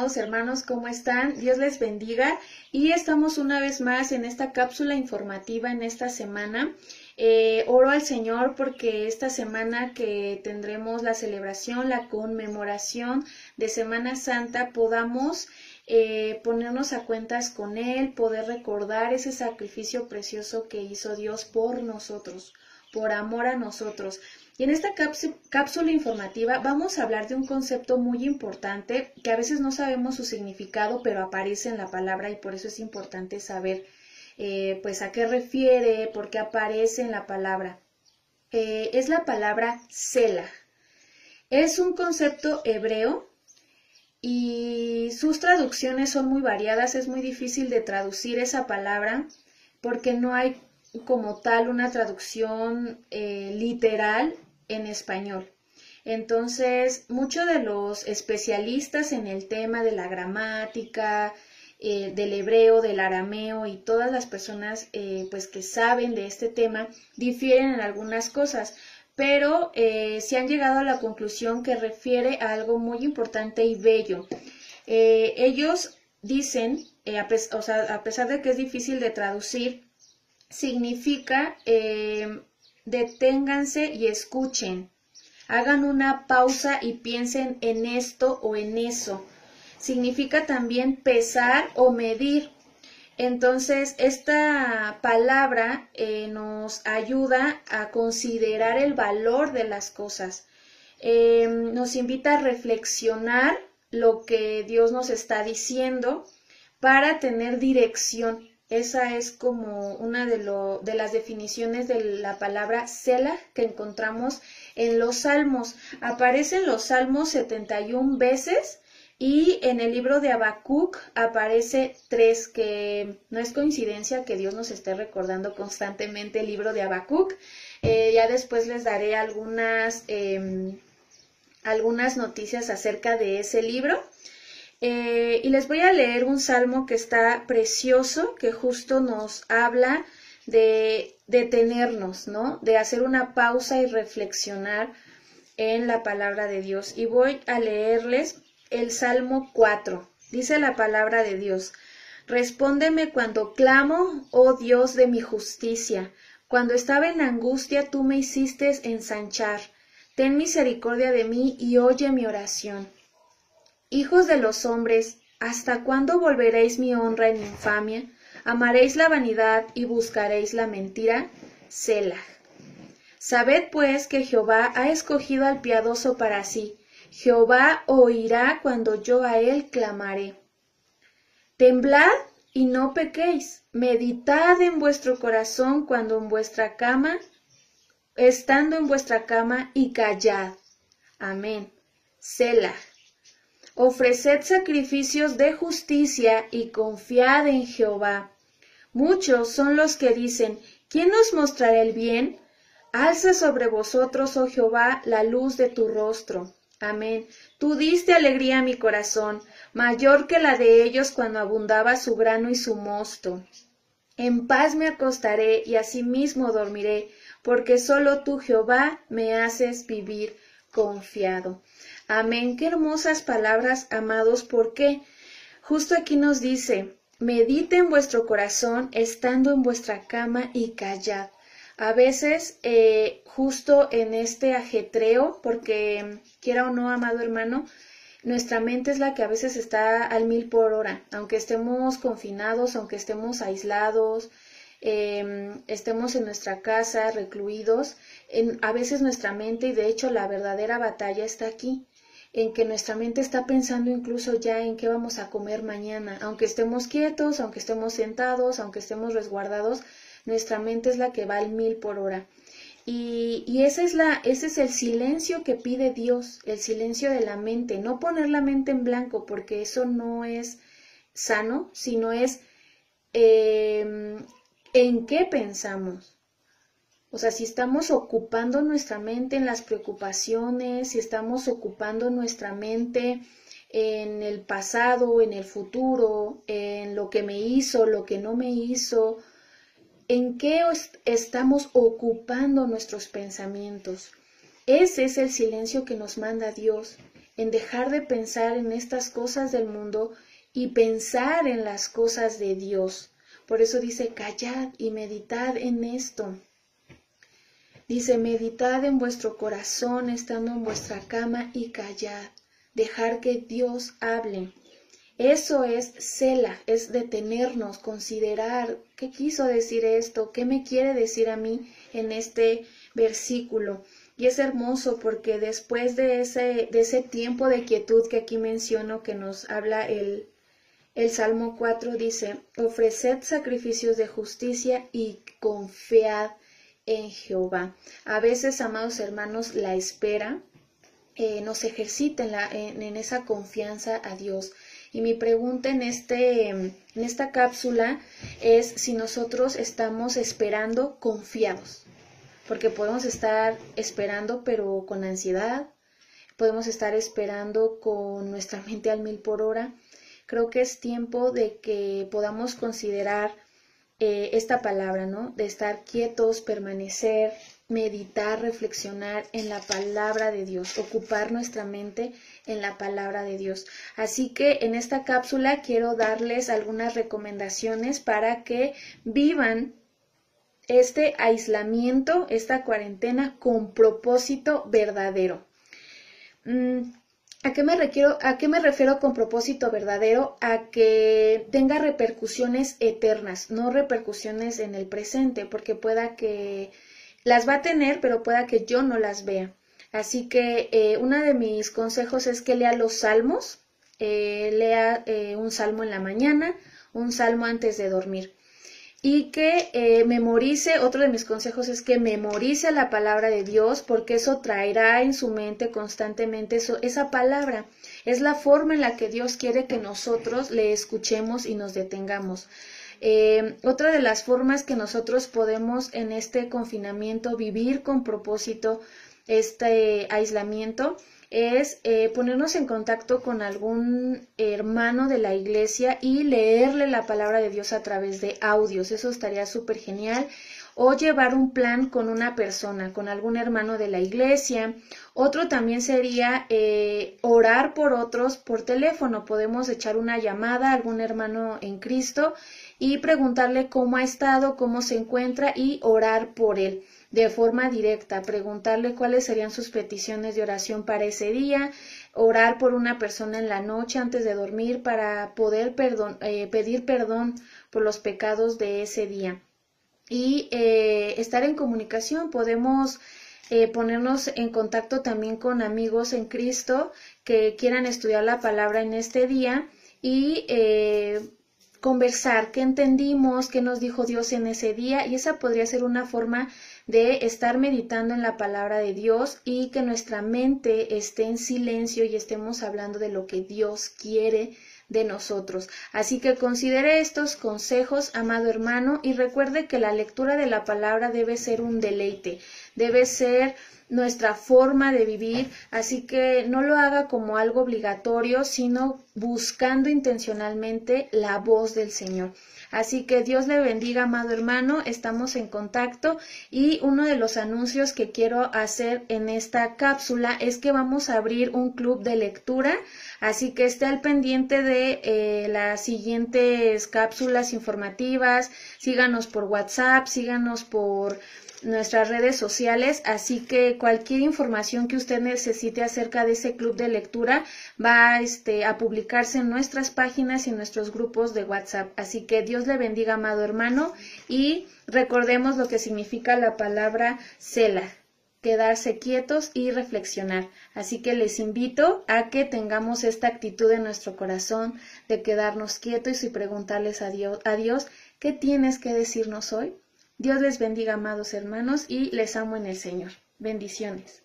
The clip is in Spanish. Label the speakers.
Speaker 1: amados hermanos, ¿cómo están? Dios les bendiga y estamos una vez más en esta cápsula informativa en esta semana. Eh, oro al Señor porque esta semana que tendremos la celebración, la conmemoración de Semana Santa, podamos eh, ponernos a cuentas con Él, poder recordar ese sacrificio precioso que hizo Dios por nosotros, por amor a nosotros. Y en esta cápsula informativa vamos a hablar de un concepto muy importante que a veces no sabemos su significado, pero aparece en la palabra y por eso es importante saber eh, pues a qué refiere, por qué aparece en la palabra. Eh, es la palabra Sela. Es un concepto hebreo y sus traducciones son muy variadas, es muy difícil de traducir esa palabra porque no hay como tal una traducción eh, literal en español. Entonces, muchos de los especialistas en el tema de la gramática, eh, del hebreo, del arameo y todas las personas eh, pues que saben de este tema difieren en algunas cosas, pero se han llegado a la conclusión que refiere a algo muy importante y bello. ellos dicen, a pesar de que es difícil de traducir, significa deténganse y escuchen. Hagan una pausa y piensen en esto o en eso. Significa también pesar o medir. Entonces, esta palabra eh, nos ayuda a considerar el valor de las cosas. Eh, nos invita a reflexionar lo que Dios nos está diciendo para tener dirección. Esa es como una de, de las definiciones de la palabra Sela que encontramos en los Salmos. Aparece en los Salmos 71 veces y en el libro de Habacuc aparece tres, que no es coincidencia que Dios nos esté recordando constantemente el libro de Habacuc. Eh, ya después les daré algunas, em, algunas noticias acerca de ese libro. Eh, y les voy a leer un salmo que está precioso, que justo nos habla de detenernos, ¿no? De hacer una pausa y reflexionar en la palabra de Dios. Y voy a leerles el Salmo 4. Dice la palabra de Dios. Respóndeme cuando clamo, oh Dios de mi justicia. Cuando estaba en angustia, tú me hiciste ensanchar. Ten misericordia de mí y oye mi oración. Hijos de los hombres, ¿hasta cuándo volveréis mi honra en infamia? ¿Amaréis la vanidad y buscaréis la mentira? Selah. Sabed pues que Jehová ha escogido al piadoso para sí. Jehová oirá cuando yo a él clamaré. Temblad y no pequéis. Meditad en vuestro corazón cuando en vuestra cama, estando en vuestra cama, y callad. Amén. Selah. Ofreced sacrificios de justicia y confiad en Jehová. Muchos son los que dicen, ¿quién nos mostrará el bien? Alza sobre vosotros, oh Jehová, la luz de tu rostro. Amén. Tú diste alegría a mi corazón, mayor que la de ellos cuando abundaba su grano y su mosto. En paz me acostaré y asimismo dormiré, porque solo tú, Jehová, me haces vivir confiado. Amén. Qué hermosas palabras, amados, porque justo aquí nos dice, medite en vuestro corazón estando en vuestra cama y callad. A veces, eh, justo en este ajetreo, porque quiera o no, amado hermano, nuestra mente es la que a veces está al mil por hora, aunque estemos confinados, aunque estemos aislados, em, estemos en nuestra casa, recluidos, a veces nuestra mente, y de hecho la verdadera batalla está aquí, en que nuestra mente está pensando incluso ya en qué vamos a comer mañana, aunque estemos quietos, aunque estemos sentados, aunque estemos resguardados, nuestra mente es la que va al mil por hora. Y, esa es la, ese es el silencio que pide Dios, el silencio de la mente, no poner la mente en blanco, porque eso no es sano, sino es eh, en qué pensamos. O sea, si estamos ocupando nuestra mente en las preocupaciones, si estamos ocupando nuestra mente en el pasado, en el futuro, en lo que me hizo, lo que no me hizo, en qué estamos ocupando nuestros pensamientos. Ese es el silencio que nos manda Dios, en dejar de pensar en estas cosas del mundo y pensar en las cosas de Dios. Por eso dice, callad y meditad en esto. Dice, meditad en vuestro corazón estando en vuestra cama y callad. Dejar que Dios hable. Eso es cela, es detenernos, considerar qué quiso decir esto, qué me quiere decir a mí en este versículo. Y es hermoso porque después de ese, de ese tiempo de quietud que aquí menciono, que nos habla el, el Salmo 4, dice, ofreced sacrificios de justicia y confiad en Jehová. A veces, amados hermanos, la espera eh, nos ejercita en, en, esa confianza a Dios. Y mi pregunta este, en esta cápsula es si nosotros estamos esperando confiados porque podemos estar esperando pero con ansiedad, podemos estar esperando con nuestra mente al mil por hora. Creo que es tiempo de que podamos considerar eh, esta palabra, ¿no? De estar quietos, permanecer, meditar, reflexionar en la palabra de Dios, ocupar nuestra mente en la palabra de Dios. Así que en esta cápsula quiero darles algunas recomendaciones para que vivan este aislamiento, esta cuarentena con propósito verdadero. Mm, ¿A qué, me ¿A qué me refiero con propósito verdadero? A que tenga repercusiones eternas, no repercusiones en el presente, porque pueda que las va a tener, pero pueda que yo no las vea. Así que eh, uno de mis consejos es que lea los salmos, eh, lea eh, un salmo en la mañana, un salmo antes de dormir y que eh, memorice, otro de mis consejos es que memorice la palabra de Dios porque eso traerá en su mente constantemente eso, esa palabra. Es la forma en la que Dios quiere que nosotros le escuchemos y nos detengamos. Eh, otra de las formas que nosotros podemos en este confinamiento vivir con propósito este aislamiento es eh, ponernos en contacto con algún hermano de la iglesia y leerle la palabra de Dios a través de audios. Eso estaría súper genial. O llevar un plan con una persona, con algún hermano de la iglesia. Otro también sería eh, orar por otros por teléfono. Podemos echar una llamada a algún hermano en Cristo y preguntarle cómo ha estado, cómo se encuentra y orar por él de forma directa, preguntarle cuáles serían sus peticiones de oración para ese día, orar por una persona en la noche antes de dormir para poder perdón, eh, pedir perdón por los pecados de ese día. Y eh, estar en comunicación, podemos eh, ponernos en contacto también con amigos en Cristo que quieran estudiar la palabra en este día y conversar qué entendimos, qué nos dijo Dios en ese día y esa podría ser una forma de estar meditando en la palabra de Dios y que nuestra mente esté en silencio y estemos hablando de lo que Dios quiere de nosotros. Así que considere estos consejos, amado hermano, y recuerde que la lectura de la palabra debe ser un deleite, debe ser nuestra forma de vivir, así que no lo haga como algo obligatorio, sino buscando intencionalmente la voz del Señor. Así que Dios le bendiga, amado hermano, estamos en contacto. Y uno de los anuncios que quiero hacer en esta cápsula es que vamos a abrir un club de lectura, así que esté al pendiente de eh, las siguientes cápsulas informativas, síganos por WhatsApp, síganos por nuestras redes sociales, así que cualquier información que usted necesite acerca de ese club de lectura va este, a publicarse en nuestras páginas y en nuestros grupos de WhatsApp. Así que Dios le bendiga, amado hermano, y recordemos lo que significa la palabra cela quedarse quietos y reflexionar. Así que les invito a que tengamos esta actitud en nuestro corazón de quedarnos quietos y preguntarles a Dios, a Dios ¿qué tienes que decirnos hoy? Dios les bendiga, amados hermanos, y les amo en el Señor. Bendiciones.